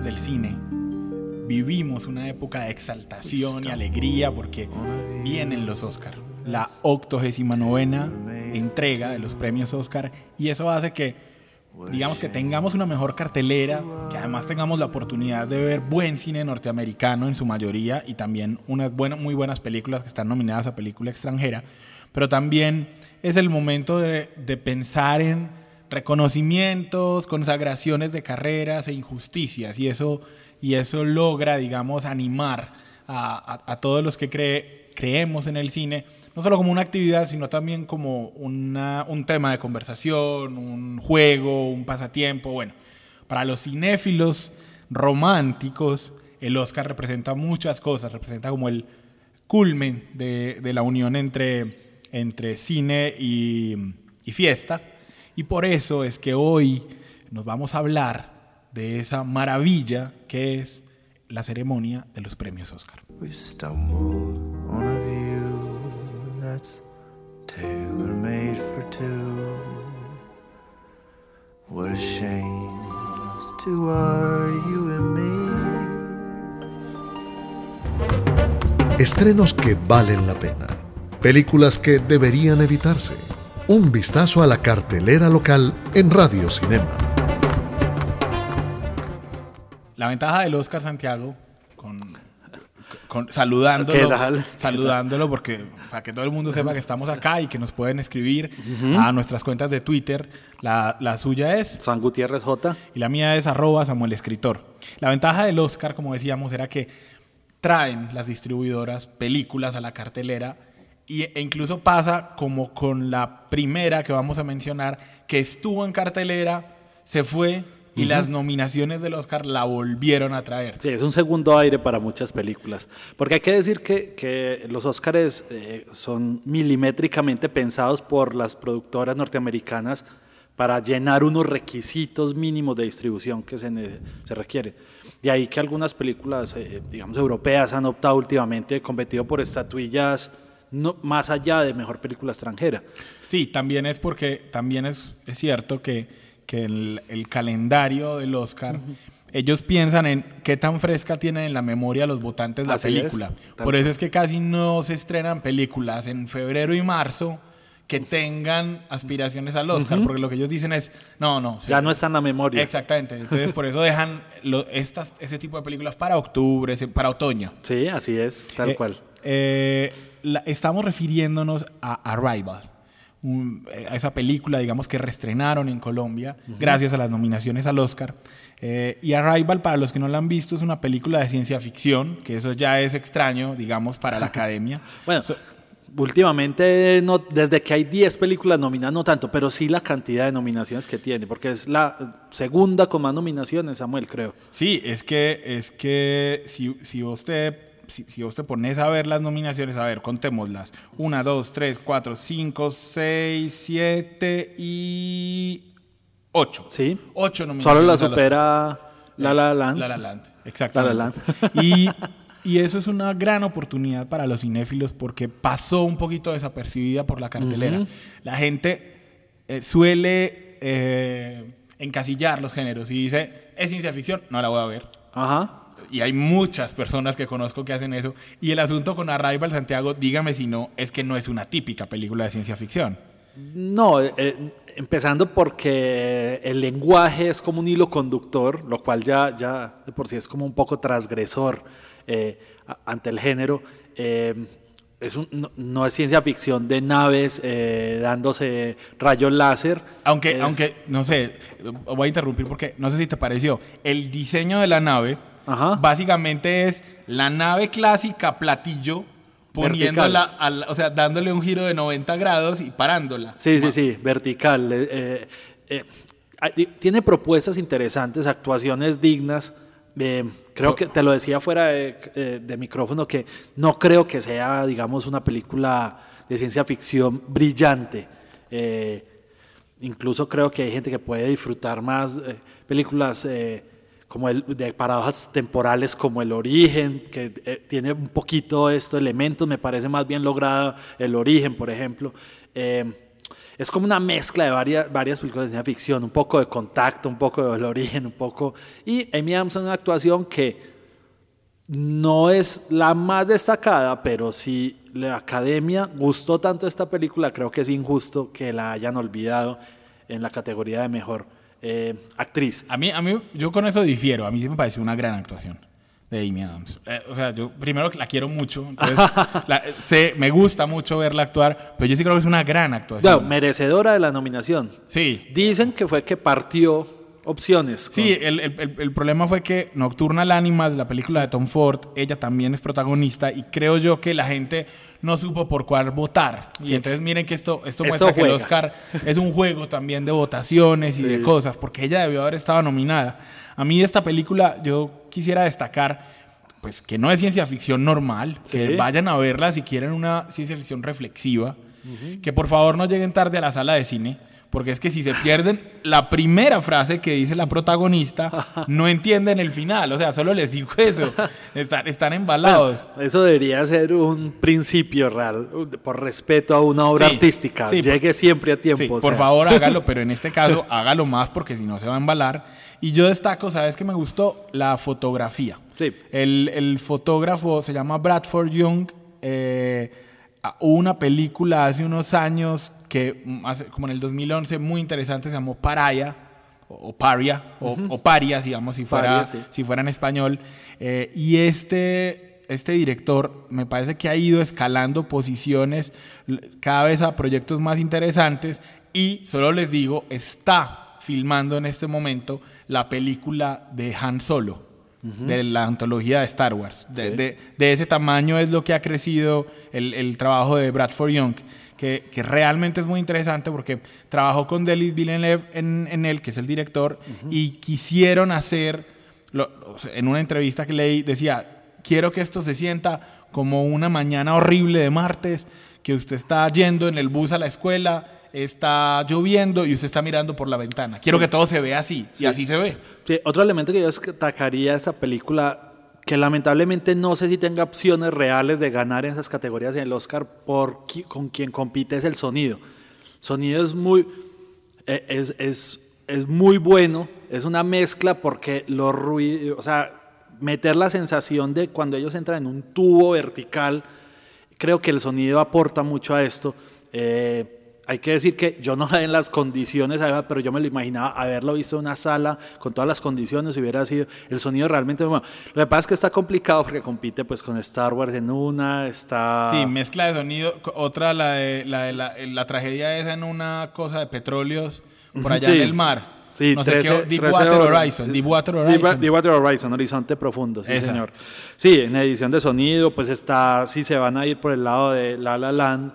Del cine vivimos una época de exaltación y alegría porque vienen los Oscar, la 89 entrega de los premios Oscar y eso hace que digamos que tengamos una mejor cartelera, que además tengamos la oportunidad de ver buen cine norteamericano en su mayoría y también unas buenas, muy buenas películas que están nominadas a película extranjera, pero también es el momento de pensar en reconocimientos, consagraciones de carreras e injusticias y eso, y eso logra, digamos, animar a, a, todos los que cree, creemos en el cine no solo como una actividad, sino también como una, un tema de conversación, un juego, un pasatiempo. Bueno, para los cinéfilos románticos, el Oscar representa muchas cosas, representa como el culmen de, de la unión entre, entre cine y fiesta. Y por eso es que hoy nos vamos a hablar de esa maravilla que es la ceremonia de los premios Oscar. We stumbled on a view that's tailor made for two. What a shame those two are you and me. Estrenos que valen la pena. Películas que deberían evitarse. Un vistazo a la cartelera local en Radio Cinema. La ventaja del Oscar Santiago, con, con- saludándolo, saludándolo porque para que todo el mundo sepa que estamos acá y que nos pueden escribir a nuestras cuentas de Twitter. La, la suya es San Gutiérrez J. y la mía es arroba Samuel Escritor. La ventaja del Oscar, como decíamos, era que traen las distribuidoras películas a la cartelera y, e incluso pasa como con la primera que vamos a mencionar, que estuvo en cartelera, se fue y las nominaciones del Oscar la volvieron a traer. Sí, es un segundo aire para muchas películas. Porque hay que decir que, que los Óscares eh, son milimétricamente pensados por las productoras norteamericanas para llenar unos requisitos mínimos de distribución que se, se requiere. De ahí que algunas películas, eh, digamos, europeas han optado últimamente, competido por estatuillas no, más allá de mejor película extranjera. Sí, también es porque también es, es cierto que, que el, el calendario del Oscar, ellos piensan en qué tan fresca tienen en la memoria los votantes la Así película. Por eso es que casi no se estrenan películas en febrero y marzo que tengan aspiraciones al Oscar, porque lo que ellos dicen es, no, no. se- Ya no está en la memoria. Exactamente, entonces por eso dejan lo- estas, ese tipo de películas para octubre, para otoño. Sí, así es, tal Eh, cual. eh, la- estamos refiriéndonos a Arrival, un- eh, a esa película, digamos, que reestrenaron en Colombia gracias a las nominaciones al Oscar. Eh, y Arrival, para los que no la han visto, es una película de ciencia ficción, que eso ya es extraño, digamos, para la academia. Bueno, So- últimamente, no, desde que hay 10 películas nominadas, no tanto, pero sí la cantidad de nominaciones que tiene, porque es la segunda con más nominaciones, Samuel, creo. Sí, es que, es que si, si vos te si, si vos te pones a ver las nominaciones, a ver, contémoslas. Una, dos, tres, cuatro, cinco, seis, siete y ocho. Sí. Ocho nominaciones. Solo la supera La La Land. La La Land, exactamente. La La Y, y eso es una gran oportunidad para los cinéfilos porque pasó un poquito desapercibida por la cartelera. La gente eh, suele eh, encasillar los géneros y dice, es ciencia ficción, no la voy a ver. Ajá. Y hay muchas personas que conozco que hacen eso. Y el asunto con Arrival Santiago, dígame si no, es que no es una típica película de ciencia ficción. No, eh, empezando porque el lenguaje es como un hilo conductor, lo cual ya, ya de por sí es como un poco transgresor eh, ante el género. Eh, es un- no, no es ciencia ficción de naves eh, dándose rayos láser. Aunque, Es- aunque, no sé, voy a interrumpir porque no sé si te pareció, el diseño de la nave Ajá. básicamente es la nave clásica platillo poniéndola, al- o sea, dándole un giro de 90 grados y parándola. Sí, sí, sí, vertical. eh, eh, eh, tiene propuestas interesantes, actuaciones dignas. creo que te lo decía fuera de, de micrófono que no creo que sea, digamos, una película de ciencia ficción brillante. Incluso creo que hay gente que puede disfrutar más películas como el, de paradojas temporales como El Origen, que eh, tiene un poquito estos elementos, me parece más bien logrado El Origen, por ejemplo. Eh, es como una mezcla de varias, varias películas de ciencia ficción, un poco de contacto, un poco de El Origen, un poco... Y Amy Adams en una actuación que no es la más destacada, pero si la academia gustó tanto esta película, creo que es injusto que la hayan olvidado en la categoría de mejor eh, actriz. A mí, a mí, yo con eso difiero. A mí sí me pareció una gran actuación de Amy Adams. Eh, o sea, yo primero la quiero mucho, entonces la- sé, me gusta mucho verla actuar, pero yo sí creo que es una gran actuación. Bueno, merecedora de la nominación. sí, Dicen que fue que partió opciones. con- Sí, el, el- el- el problema fue que Nocturnal Animals, la película de Tom Ford, ella también es protagonista y creo yo que la gente no supo por cuál votar. Y entonces miren que esto, esto muestra que el. Oscar es un juego también de votaciones y de cosas, porque ella debió haber estado nominada. A mí de esta película yo quisiera destacar pues que no es ciencia ficción normal, que vayan a verla si quieren una ciencia ficción reflexiva, que por favor no lleguen tarde a la sala de cine, porque es que si se pierden la primera frase que dice la protagonista, no entienden el final, o sea, solo les digo eso, están, están embalados. Eso debería ser un principio real, por respeto a una obra Sí, artística. sí, Llegue siempre a tiempo. Sí, o por favor hágalo, pero en este caso hágalo más porque si no se va a embalar. Y yo destaco, ¿sabes qué me gustó? La fotografía. Sí. El, el fotógrafo se llama Bradford Young. eh, hubo una película hace unos años que, mm, hace- como en el 2011, muy interesante, se llamó Paraya, o, Paria, o, o Paria, digamos, si fuera, Paria, sí. si fuera en español. Eh, y este, este director me parece que ha ido escalando posiciones cada vez a proyectos más interesantes y solo les digo, está filmando en este momento la película de Han Solo. de la antología de Star Wars. De, Sí. de- de ese tamaño es lo que ha crecido el, el trabajo de Bradford Young, que, que realmente es muy interesante porque trabajó con Denis Villeneuve en, en él, que es el director, y quisieron hacer, lo- en una entrevista que leí, decía, quiero que esto se sienta como una mañana horrible de martes, que usted está yendo en el bus a la escuela, está lloviendo y usted está mirando por la ventana. Quiero que todo se vea así, y así se ve. Sí, otro elemento que yo destacaría de esta película, que lamentablemente no sé si tenga opciones reales de ganar en esas categorías en el Oscar, por con quien compite es el sonido. Sonido es muy, eh, es, es, es muy bueno, es una mezcla porque los ruidos, o sea, meter la sensación de cuando ellos entran en un tubo vertical, creo que el sonido aporta mucho a esto. Eh, hay que decir que yo no la en las condiciones, pero yo me lo imaginaba haberlo visto en una sala con todas las condiciones, hubiera sido el sonido realmente bueno. Lo que pasa es que está complicado porque compite pues con Star Wars en una, está... Sí, mezcla de sonido. Otra, la de la, de la, la tragedia esa en una cosa de petróleos por allá Sí. en el mar. Sí, no sé 13 qué, 13 Deepwater. Horizon. Deepwater Deep- Horizon. Deepwater Horizon, Horizonte Profundo, sí Esa. señor. Sí, en edición de sonido, pues está, sí se van a ir por el lado de La La Land,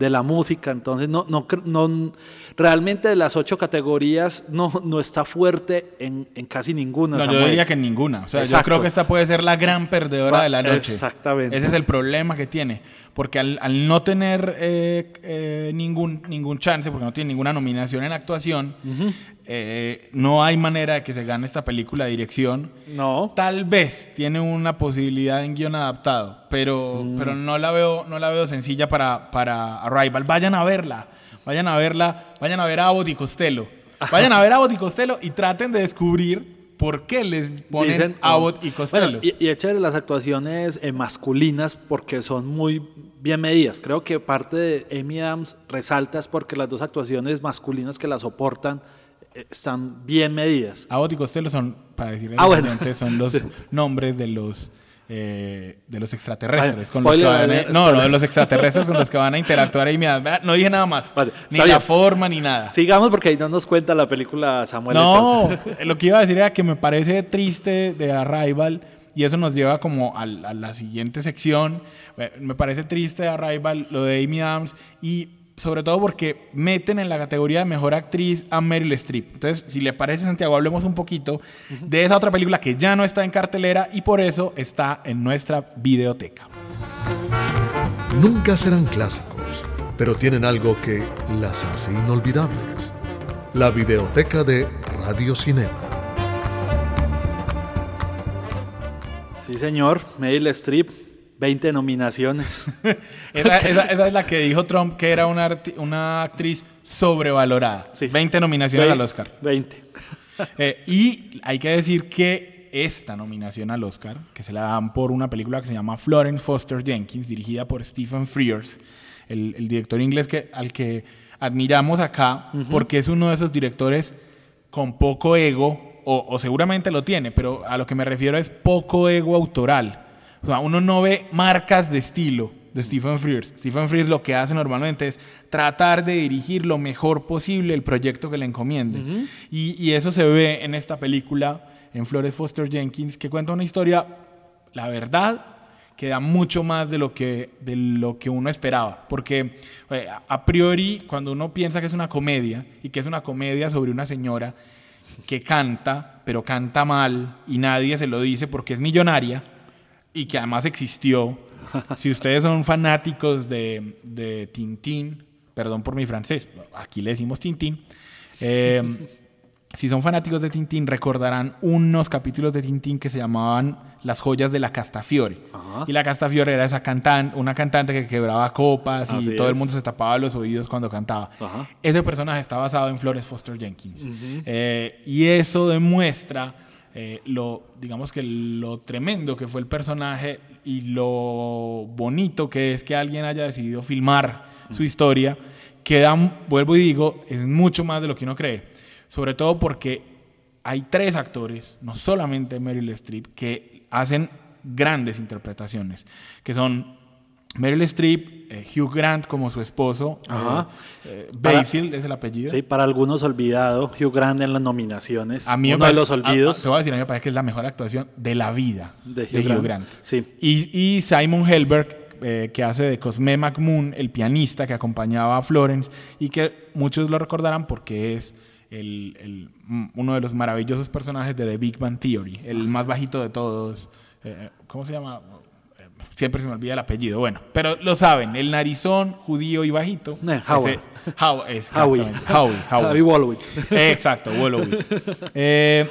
de la música, entonces no, no, no realmente de las ocho categorías no, no está fuerte en, en casi ninguna. No, yo Samuel. diría que en ninguna. O sea, yo creo que esta puede ser la gran perdedora de la noche. exactamente. Ese es el problema que tiene. Porque al, al no tener eh, eh, ningún, ningún chance, porque no tiene ninguna nominación en actuación, eh, no hay manera de que se gane esta película de dirección. No, Tal vez tiene una posibilidad en guion adaptado, pero, Mm. pero no la veo, no la veo sencilla para, para Arrival. Vayan a verla, vayan a verla, vayan a ver a Abbott y Costello. Vayan a ver a Abbott y Costello y traten de descubrir por qué les ponen Dicen, Abbott y Bueno, Costello. y, y chévere las actuaciones eh, masculinas porque son muy bien medidas. Creo que parte de Amy Adams resalta es porque las dos actuaciones masculinas que la soportan están bien medidas. Abbott y Costello son, para decirles Ah, a los bueno. son los Sí. nombres de los eh, de los extraterrestres. Vale, con los que van a- eh, no, no, de los extraterrestres con los que van a interactuar Amy Adams. Vea, No dije nada más. Vale, ni la bien. forma ni nada. Sigamos porque ahí no nos cuenta la película Samuel. No, entonces. lo que iba a decir era que me parece triste de Arrival y eso nos lleva como al- a, la siguiente sección. Eh, Me parece triste de Arrival lo de Amy Adams y sobre todo porque meten en la categoría de mejor actriz a Meryl Streep. Entonces, si le parece, Santiago, hablemos un poquito de esa otra película que ya no está en cartelera y por eso está en nuestra videoteca. Nunca serán clásicos, pero tienen algo que las hace inolvidables. La videoteca de Radio Cinema. Sí, señor. Meryl Streep, 20 nominaciones. Esa, esa- esa es la que dijo Trump que era una, actriz sobrevalorada. Sí. 20 nominaciones Ve- al Oscar. 20. Eh, y hay que decir que esta nominación al Oscar, que se la dan por una película que se llama Florence Foster Jenkins, dirigida por Stephen Frears, el, el director inglés que, al que admiramos acá, porque es uno de esos directores con poco ego, o, o seguramente lo tiene, pero a lo que me refiero es poco ego autoral. O sea, uno no ve marcas de estilo de Stephen Frears. Stephen Frears lo que hace normalmente es tratar de dirigir lo mejor posible el proyecto que le encomienden. y, y eso se ve en esta película, en Flores Foster Jenkins, que cuenta una historia, la verdad, que da mucho más de lo que, de lo que uno esperaba. Porque eh, a priori, cuando uno piensa que es una comedia, y que es una comedia sobre una señora que canta, pero canta mal, y nadie se lo dice porque es millonaria, y que además existió. Si ustedes son fanáticos de, de Tintín, perdón por mi francés, aquí le decimos Tintín. eh, si son fanáticos de Tintín, recordarán unos capítulos de Tintín que se llamaban Las joyas de la Castafiore. Ajá. Y la Castafiore era esa cantante, una cantante que quebraba copas y Así todo el es. mundo se tapaba los oídos cuando cantaba. Ajá. Ese personaje está basado en Flores Foster Jenkins. Eh, y eso demuestra eh, lo, digamos que lo tremendo que fue el personaje y lo bonito que es que alguien haya decidido filmar su historia, que da, vuelvo y digo, es mucho más de lo que uno cree. Sobre todo porque hay tres actores, no solamente Meryl Streep, que hacen grandes interpretaciones, que son Meryl Streep, eh, Hugh Grant como su esposo, Ajá. eh, eh, Para- Bayfield es el apellido. Sí, para algunos olvidado, Hugh Grant en las nominaciones. A mí uno de los olvidos a- te voy a decir, a mí me parece que es la mejor actuación de la vida de de Hugh, Hugh, Grant. Grant. Sí. Y, y Simon Helberg, eh, que hace de Cosme McMoon, el pianista que acompañaba a Florence, y que muchos lo recordarán porque es el- el- mm, uno de los maravillosos personajes de The Big Bang Theory, el más bajito de todos. Eh, ¿Cómo se llama? Siempre se me olvida el apellido. Bueno, pero lo saben, el narizón, judío y bajito. Eh. Ese- How- Howie. Howie, Howie. Howie Wolowitz. Exacto, Wolowitz. Eh,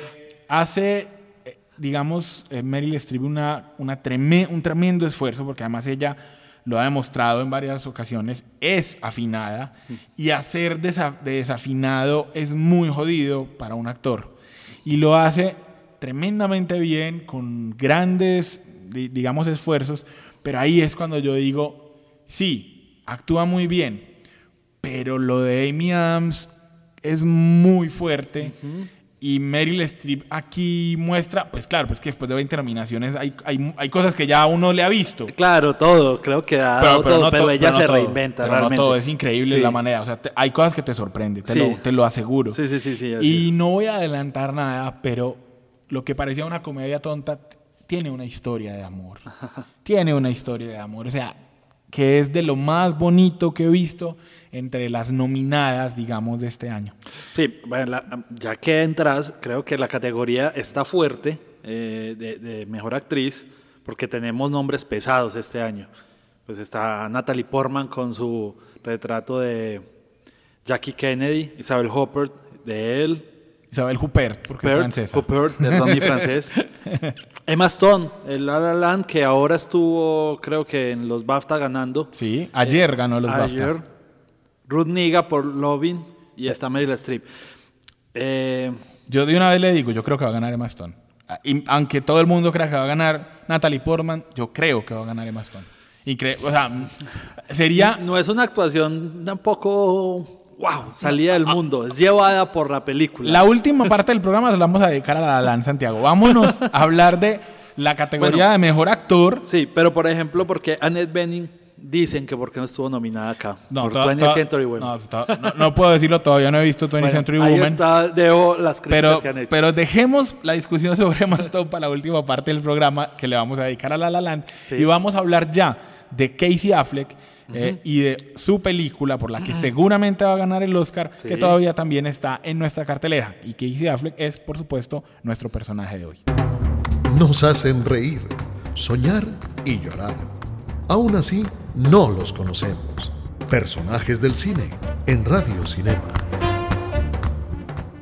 hace, eh, digamos, eh, Meryl Streep una, una treme- un tremendo esfuerzo, porque además ella lo ha demostrado en varias ocasiones, es afinada, y hacer desa- de desafinado es muy jodido para un actor. Y lo hace tremendamente bien, con grandes, digamos, esfuerzos, pero ahí es cuando yo digo, sí, actúa muy bien, pero lo de Amy Adams es muy fuerte. Y Meryl Streep aquí muestra, pues claro, pues que después de 20 nominaciones hay, hay, hay cosas que ya uno le ha visto. Claro, todo, creo que ha dado todo, pero, ella no se todo, reinventa pero realmente. No todo, es increíble Sí. la manera. O sea, te- hay cosas que te sorprenden, te, Sí. lo, te lo aseguro. Sí, sí, sí, sí. Y no voy a adelantar nada, pero lo que parecía una comedia tonta tiene una historia de amor. tiene una historia de amor. O sea, que es de lo más bonito que he visto entre las nominadas, digamos, de este año. Sí, bueno, la- ya que entras, creo que la categoría está fuerte eh, de, de mejor actriz, porque tenemos nombres pesados este año. Pues está Natalie Portman con su retrato de Jackie Kennedy, Isabel Huppert de él, Isabel Huppert, porque es Huppert, francesa. Huppert, de Ronnie francés. Emma Stone, el La La Land, que ahora estuvo, creo que en los BAFTA ganando. Sí, ayer ganó los Ayer, BAFTA. Ruth Niga por Lovin y está Meryl Streep. Eh, Yo de una vez le digo, yo creo que va a ganar Emma Stone. Ah, y aunque todo el mundo crea que va a ganar Natalie Portman, yo creo que va a ganar Emma Stone. Incre- o sea, sería no es una actuación tampoco, wow, salida del mundo. Es llevada por la película. La última parte del programa se la vamos a dedicar a la Santiago. Vámonos a hablar de la categoría Bueno. de mejor actor. Sí, pero por ejemplo, porque Annette Bening dicen que por qué no estuvo nominada acá. por to- 20th to- Century Women. no, no- no puedo decirlo, todavía no he visto 20th Bueno, Century ahí Woman. está, debo las críticas Pero, que han hecho. pero dejemos la discusión sobre Stone para la última parte del programa que le vamos a dedicar a La La Land Sí. y vamos a hablar ya de Casey Affleck eh, y de su película por la que seguramente va a ganar el Oscar Sí. que todavía también está en nuestra cartelera y Casey Affleck es por supuesto nuestro personaje de hoy. Nos hacen reír, soñar y llorar. Aún así, no los conocemos. Personajes del cine en Radio Cinema.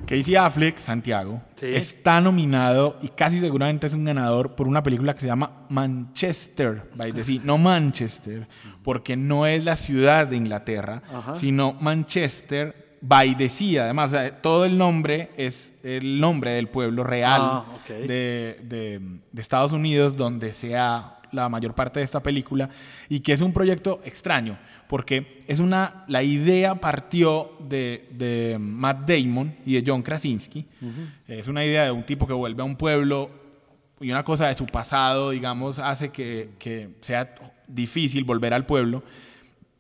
Casey Affleck, Santiago, Sí. está nominado y casi seguramente es un ganador por una película que se llama Manchester by the Sea. No Manchester, porque no es la ciudad de Inglaterra, Ajá. sino Manchester by the Sea. Además, eh, todo el nombre es el nombre del pueblo real Ah, ok. de, de- de Estados Unidos, donde se ha la mayor parte de esta película, y que es un proyecto extraño, porque es una, la idea partió de, de Matt Damon y de John Krasinski. Es una idea de un tipo que vuelve a un pueblo y una cosa de su pasado, digamos, hace que, que sea difícil volver al pueblo.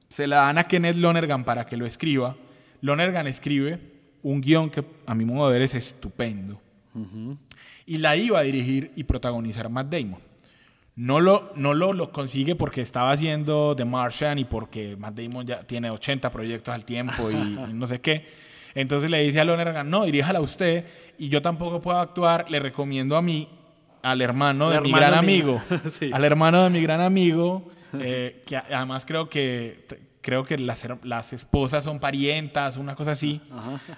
Se la dan a Kenneth Lonergan para que lo escriba. Lonergan escribe un guion que a mi modo de ver es estupendo. Y la iba a dirigir y protagonizar Matt Damon. No lo, no lo, lo consigue porque estaba haciendo The Martian y porque Matt Damon ya tiene 80 proyectos al tiempo y, y no sé qué. Entonces le dice a Lonergan, no, diríjala usted y yo tampoco puedo actuar, le recomiendo a mí, al hermano de mi gran amigo, Sí. al hermano de mi gran amigo, eh, que a- además creo que creo que las, las esposas son parientas, una cosa así,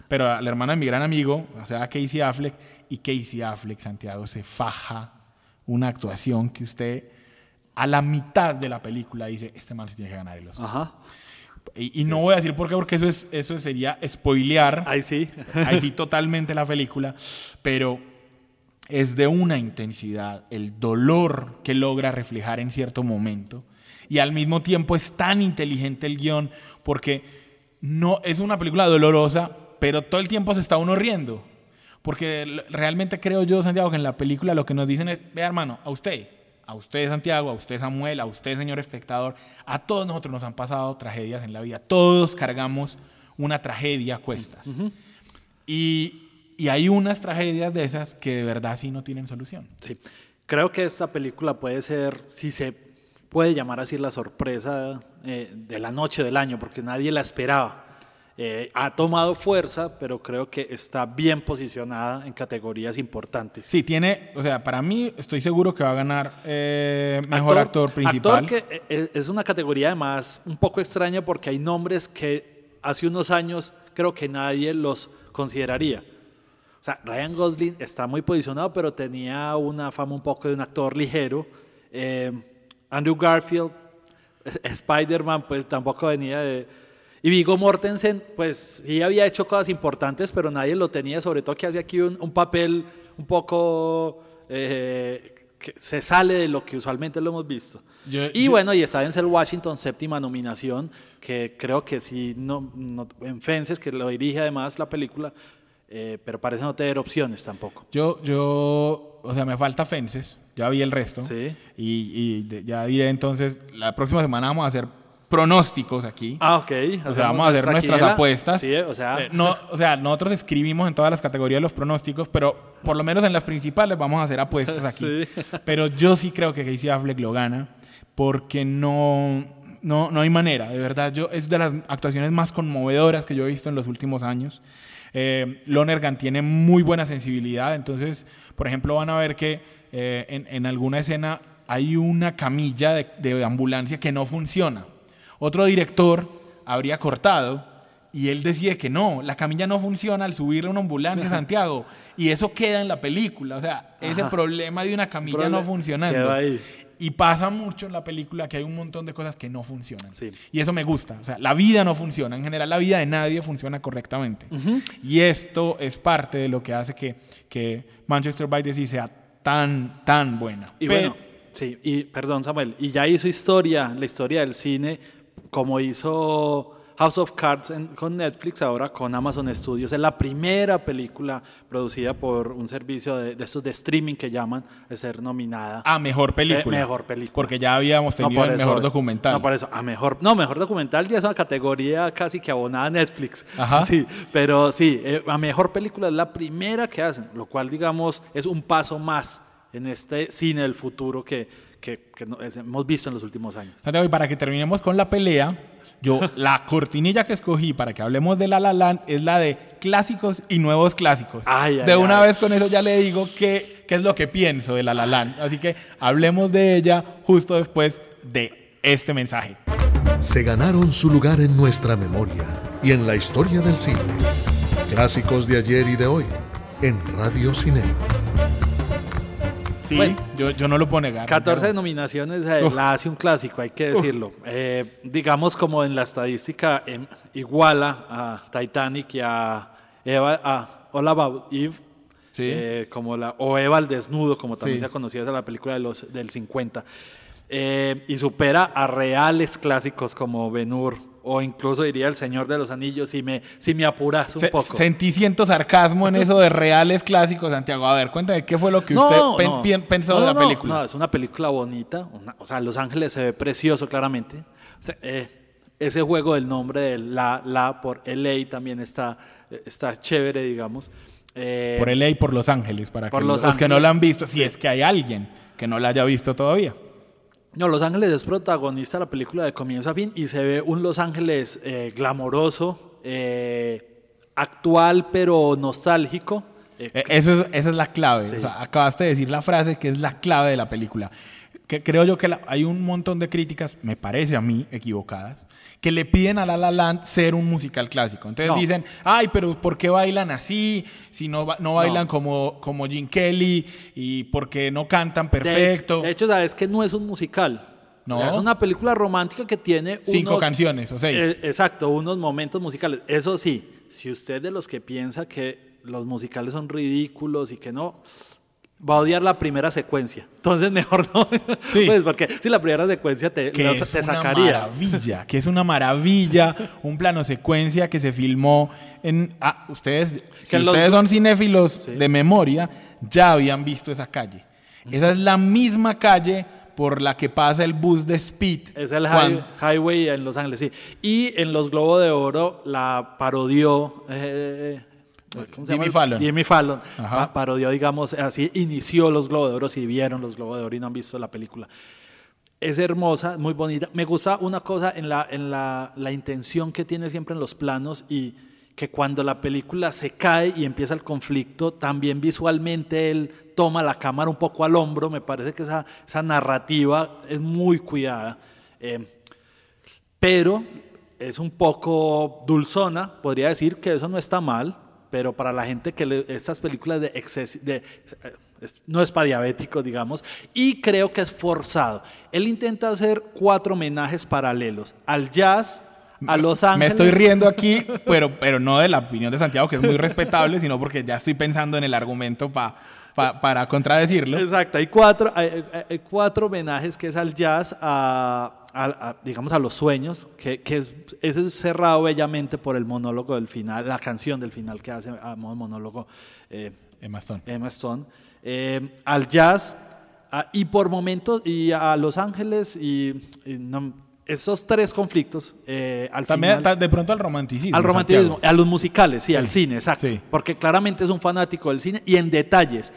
pero al hermano de mi gran amigo, o sea, Casey Affleck, y Casey Affleck, Santiago, se faja una actuación que usted a la mitad de la película dice, este man se tiene que ganar el Oscar. Ajá. Y, y no voy a decir por qué, porque eso, es, eso sería spoilear Ahí sí. ahí sí totalmente la película, pero es de una intensidad, el dolor que logra reflejar en cierto momento, y al mismo tiempo es tan inteligente el guion, porque no es una película dolorosa, pero todo el tiempo se está uno riendo. Porque realmente creo yo, Santiago, que en la película lo que nos dicen es, vea hermano, a usted, a usted Santiago, a usted Samuel, a usted señor espectador, a todos nosotros nos han pasado tragedias en la vida, todos cargamos una tragedia a cuestas. Y, y hay unas tragedias de esas que de verdad sí no tienen solución. Sí. Creo que esta película puede ser, si se puede llamar así, la sorpresa eh, de la noche del año, porque nadie la esperaba. Eh, ha tomado fuerza, pero creo que está bien posicionada en categorías importantes. Sí, tiene, o sea, para mí estoy seguro que va a ganar eh, mejor actor, principal. Actor que eh, es una categoría además un poco extraña porque hay nombres que hace unos años creo que nadie los consideraría. O sea, Ryan Gosling está muy posicionado, pero tenía una fama un poco de un actor ligero. Eh, Andrew Garfield, Spider-Man, pues tampoco venía de... Y Viggo Mortensen, pues sí había hecho cosas importantes, pero nadie lo tenía, sobre todo que hace aquí un, un papel un poco... eh, que se sale de lo que usualmente lo hemos visto. Yo- y yo- bueno, y está Denzel Washington, séptima nominación, que creo que sí, no, no- en Fences, que lo dirige además la película, eh, pero parece no tener opciones tampoco. Yo, yo, o sea, me falta Fences, ya vi el resto. Sí. Y, y de- ya diré entonces, la próxima semana vamos a hacer pronósticos aquí. Ah, ok. O sea, vamos a hacer nuestra nuestras quiniela. apuestas. Sí, o sea, Eh, no, o sea, nosotros escribimos en todas las categorías los pronósticos, pero por lo menos en las principales vamos a hacer apuestas aquí. Sí. Pero yo sí creo que Casey Affleck lo gana porque no, no, no hay manera. De verdad, yo es de las actuaciones más conmovedoras que yo he visto en los últimos años. Eh, Lonergan tiene muy buena sensibilidad, entonces, por ejemplo, van a ver que eh, en, en alguna escena hay una camilla de, de ambulancia que no funciona. Otro director habría cortado y él decide que no, la camilla no funciona al subirle una ambulancia a Santiago. Y eso queda en la película. O sea, ese Ajá. problema de una camilla no funcionando. queda ahí. Y pasa mucho en la película que hay un montón de cosas que no funcionan. Sí. Y eso me gusta. O sea, la vida no funciona. En general, la vida de nadie funciona correctamente. Y esto es parte de lo que hace que, que Manchester by the Sea sea tan, tan buena. Y bueno, sí, y perdón Samuel, y ya hizo historia, la historia del cine, como hizo House of Cards en- con Netflix, ahora con Amazon Studios. Es la primera película producida por un servicio de, de estos de streaming que llaman a ser nominada. A mejor película. Eh, mejor película. Porque ya habíamos tenido el mejor documental. No, por eso, a mejor, no, mejor documental ya es una categoría casi que abonada a Netflix. Ajá. Sí, pero sí, eh, a mejor película es la primera que hacen, lo cual, digamos, es un paso más en este cine del futuro que, que, que no- es- hemos visto en los últimos años. Santiago, y para que terminemos con la pelea, yo la cortinilla que escogí para que hablemos de La La Land es la de clásicos y nuevos clásicos. Ay, ay, de una ay. vez con eso ya le digo qué, qué es lo que pienso de La La Land. Así que hablemos de ella justo después de este mensaje. se ganaron su lugar en nuestra memoria y en la historia del cine. Clásicos de ayer y de hoy en Radio Cinema. Sí, Bueno. yo, yo no lo puedo negar. 14 Santiago. nominaciones eh, la hace un clásico, hay que decirlo. Eh, digamos como en la estadística em, iguala a Titanic y a Eva, a All About Eve, Sí. eh, como la, o Eva al desnudo, como también Sí. se conocía esa la película de los, del 50. Eh, y supera a reales clásicos como Ben Hur o incluso diría El Señor de los Anillos si me, si me apuras un Se- poco. Sentí ciento sarcasmo en eso de reales clásicos, Santiago. A ver, cuéntame, ¿qué fue lo que usted pen- pen- pensó No, de la película? No, es una película bonita. una- o sea, Los Ángeles se ve precioso claramente. Eh, ese juego del nombre de la, la por LA también está, está chévere, digamos. Eh, Por LA y por Los Ángeles, para por que Los los, que no la han visto, si es que hay alguien que no la haya visto todavía. No, Los Ángeles es protagonista de la película de comienzo a fin y se ve un Los Ángeles eh, glamoroso, eh, actual pero nostálgico. Eh, Eh, Eso es, esa es la clave. Sí. O sea, acabaste de decir la frase que es la clave de la película. Que creo yo que la- hay un montón de críticas, me parece a mí, equivocadas, que le piden a La La Land ser un musical clásico. Entonces No. dicen, ay, pero ¿por qué bailan así? Si no, no bailan No. Como, como Gene Kelly y por qué no cantan perfecto. De, hecho, sabes que no es un musical. No. O sea, es una película romántica que tiene Cinco unos- canciones o seis. Eh, exacto, unos momentos musicales. Eso sí, si usted de los que piensa que los musicales son ridículos y que no, va a odiar la primera secuencia. Entonces mejor no. Sí. Pues porque si la primera secuencia te, que es te una sacaría. maravilla, que es una maravilla, un plano secuencia que se filmó en... Ah, ustedes, si los ustedes son cinéfilos de memoria, ya habían visto esa calle. Esa es la misma calle por la que pasa el bus de Speed. Es el high- Highway en Los Ángeles, sí. Y en los Globos de Oro la parodió. eh, ¿cómo se Jimmy llama? Fallon. Jimmy Fallon. Pa- parodió, digamos, así inició los Globos de Oro. Si vieron los Globos de Oro y no han visto la película. Es hermosa, muy bonita. Me gusta una cosa en la, en la, la intención que tiene siempre en los planos y que cuando la película se cae y empieza el conflicto, también visualmente él toma la cámara un poco al hombro. Me parece que esa, esa narrativa es muy cuidada. Eh, pero es un poco dulzona, podría decir que eso no está mal, pero para la gente que le, estas películas de exceso, de, eh, no es para diabéticos, digamos, y creo que es forzado. Él intenta hacer cuatro homenajes paralelos al jazz, a Los Me Ángeles. estoy riendo aquí, pero, pero no de la opinión de Santiago, que es muy respetable, sino porque ya estoy pensando en el argumento pa- pa- para contradecirlo. Exacto, hay cuatro, hay cuatro homenajes que es al jazz, a, a- a, digamos a los sueños, que, que es, es cerrado bellamente por el monólogo del final, la canción del final que hace a modo monólogo eh, Emma Stone. Emma Stone, eh, al jazz a- y por momentos y a Los Ángeles y, y no- esos tres conflictos eh, al También final de pronto al romanticismo. al romanticismo, Santiago. a los musicales, sí, al cine, exacto. sí. Porque claramente es un fanático del cine y en detalles.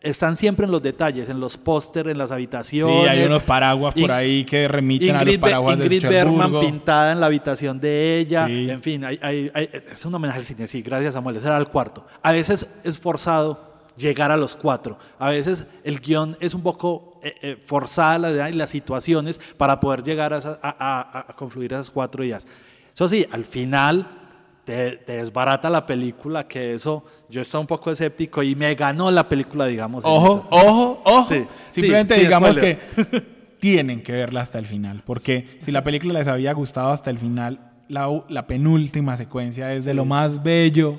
Están siempre en los detalles, en los pósteres, en las Sí, habitaciones. hay unos paraguas por In- ahí que remiten a los Be- paraguas de Ingrid Bergman Cherburgo. pintada en la habitación de ella. Sí. En fin, hay- hay- hay- es un homenaje al cine. Sí, gracias Samuel. Ese era el cuarto. A veces es forzado llegar a los cuatro. A veces el guion es un poco eh, eh, forzada la las situaciones para poder llegar a, esas- a- a- a confluir esas cuatro ideas. Eso sí, al final te, te desbarata la película, que eso yo estaba un poco escéptico y me ganó la película, digamos. Ojo, ojo, ojo. Sí, Simplemente sí, sí, digamos spoiler. que tienen que verla hasta el final. Porque si la película les había gustado hasta el final, la, la penúltima secuencia es de lo más bello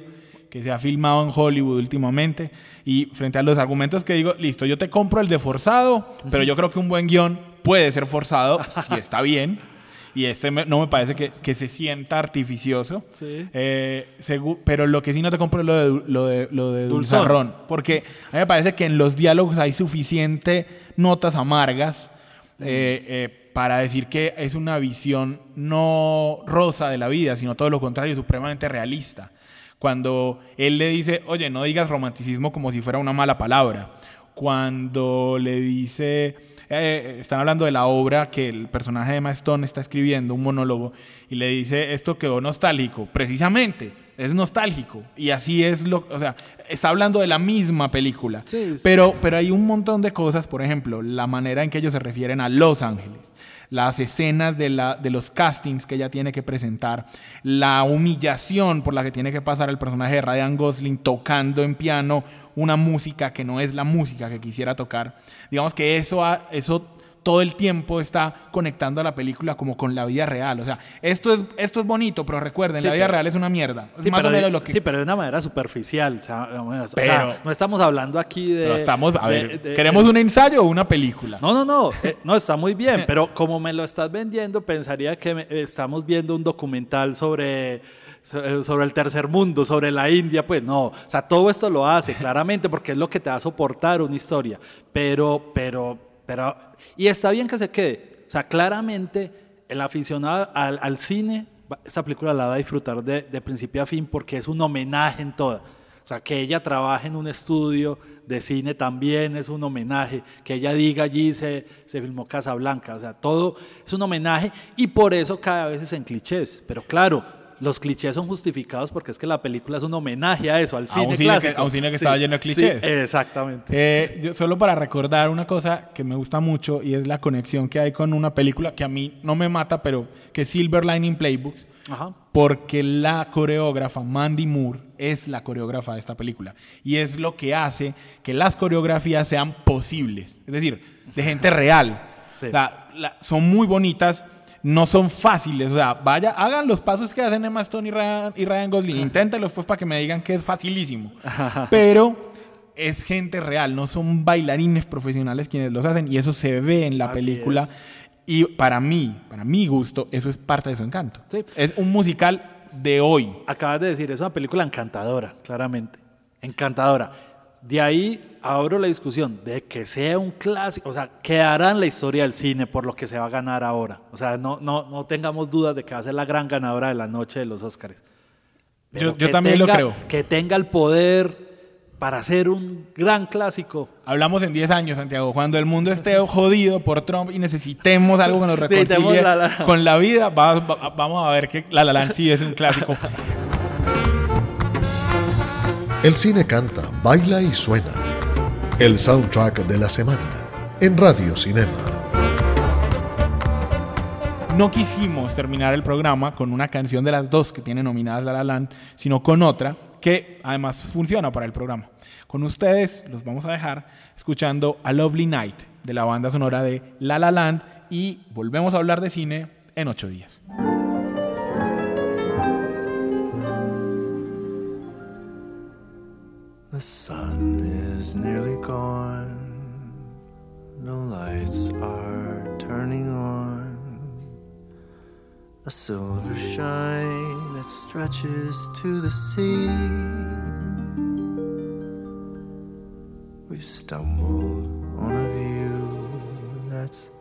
que se ha filmado en Hollywood últimamente. Y frente a los argumentos que digo, listo, yo te compro el de forzado, pero yo creo que un buen guion puede ser forzado si está bien. Y este me- no me parece que, que se sienta artificioso. Sí. Eh, pero lo que sí no te compro es lo de, lo de, lo de Dulzón. Dulzarrón. Porque a mí me parece que en los diálogos hay suficiente notas amargas eh, eh, para decir que es una visión no rosa de la vida, sino todo lo contrario, supremamente realista. Cuando él le dice, oye, no digas romanticismo como si fuera una mala palabra. Cuando le dice, eh, están hablando de la obra que el personaje de Emma está escribiendo, un monólogo, y le dice, esto quedó nostálgico. Precisamente, es nostálgico. Y así es lo, o sea, está hablando de la misma película. Sí, sí. Pero, pero hay un montón de cosas, por ejemplo, la manera en que ellos se refieren a Los Ángeles, las escenas de, la, de los castings que ella tiene que presentar, la humillación por la que tiene que pasar el personaje de Ryan Gosling tocando en piano una música que no es la música que quisiera tocar. Digamos que eso, eso todo el tiempo está conectando a la película como con la vida real. O sea, esto es, esto es bonito, pero recuerden, Sí, la vida pero- real es una mierda. Es Sí, más pero o de- menos lo que... sí, pero de una manera superficial. O sea, o sea, Pero- no estamos hablando aquí de. pero estamos, a de- ver, de- ¿queremos un ensayo o una película? No, no, no, eh, no, está muy bien, pero como me lo estás vendiendo, pensaría que me- estamos viendo un documental sobre, so- eh, sobre el tercer mundo, sobre la India, pues no, o sea, todo esto lo hace claramente porque es lo que te va a soportar una historia, pero, pero, pero, y está bien que se quede, o sea, claramente el aficionado al, al cine, esa película la va a disfrutar de, de principio a fin porque es un homenaje en toda. O sea, que ella trabaje en un estudio de cine también es un homenaje. Que ella diga allí se, se filmó Casablanca. O sea, todo es un homenaje y por eso cada vez es en clichés. Pero claro, los clichés son justificados porque es que la película es un homenaje a eso, al cine que- clásico. a un cine que estaba lleno de clichés. Sí, exactamente. Eh, yo, solo para recordar una cosa que me gusta mucho y es la conexión que hay con una película que a mí no me mata, pero que es Silver Lining Playbooks, Ajá. porque la coreógrafa Mandy Moore es la coreógrafa de esta película y es lo que hace que las coreografías sean posibles, es decir, de gente real. Sí. La- la- son muy bonitas, no son fáciles, o sea, vaya, hagan los pasos que hacen Emma Stone y Ryan, y Ryan Gosling, inténtenlos pues para que me digan que es facilísimo, pero es gente real, no son bailarines profesionales quienes los hacen y eso se ve en la Así película. es. Y para mí, para mi gusto, eso es parte de su encanto. Sí. Es un musical de hoy. Acabas de decir, es una película encantadora, claramente. Encantadora. De ahí abro la discusión de que sea un clásico, o sea, quedará en la historia del cine por lo que se va a ganar ahora. O sea, no, no, no tengamos dudas de que va a ser la gran ganadora de la noche de los Oscars. Yo- yo también lo creo. Que tenga el poder para ser un gran clásico. Hablamos en 10 años, Santiago, cuando el mundo esté jodido por Trump y necesitemos algo que nos reconcilie La La Land. con la vida, va- va- vamos a ver que La La Land sí es un clásico. El cine canta, baila y suena. El soundtrack de la semana en Radio Cinema. No quisimos terminar el programa con una canción de las dos que tiene nominadas La La Land, sino con otra que además funciona para el programa. Con ustedes los vamos a dejar escuchando A Lovely Night de la banda sonora de La La Land y volvemos a hablar de cine en ocho días. The sun is nearly gone. The lights are turning on. A silver shine that stretches to the sea. We've stumbled on a view that's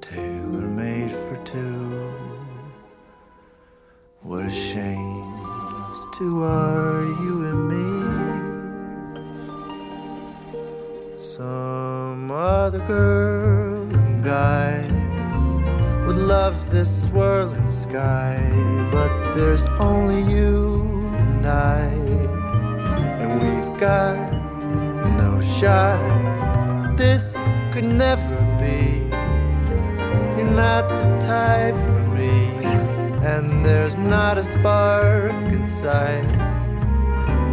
tailor made for two. What a shame those two are you and me. Some other girl and guy would love this swirling sky, but there's only you and I, and we've got no shot. This could never be. You're not the type for me, and there's not a spark inside.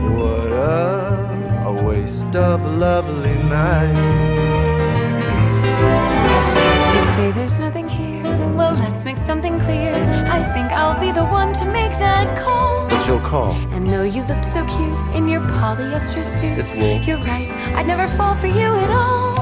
What a, a waste of a lovely night. You say there's nothing here. Well, let's make something clear. I think I'll be the one to make that call. But you'll call. And though you look so cute in your polyester suit, It's wool. you're right. I'd never fall for you at all.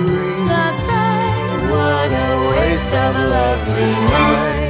Agree. That's right. What a waste of a lovely night.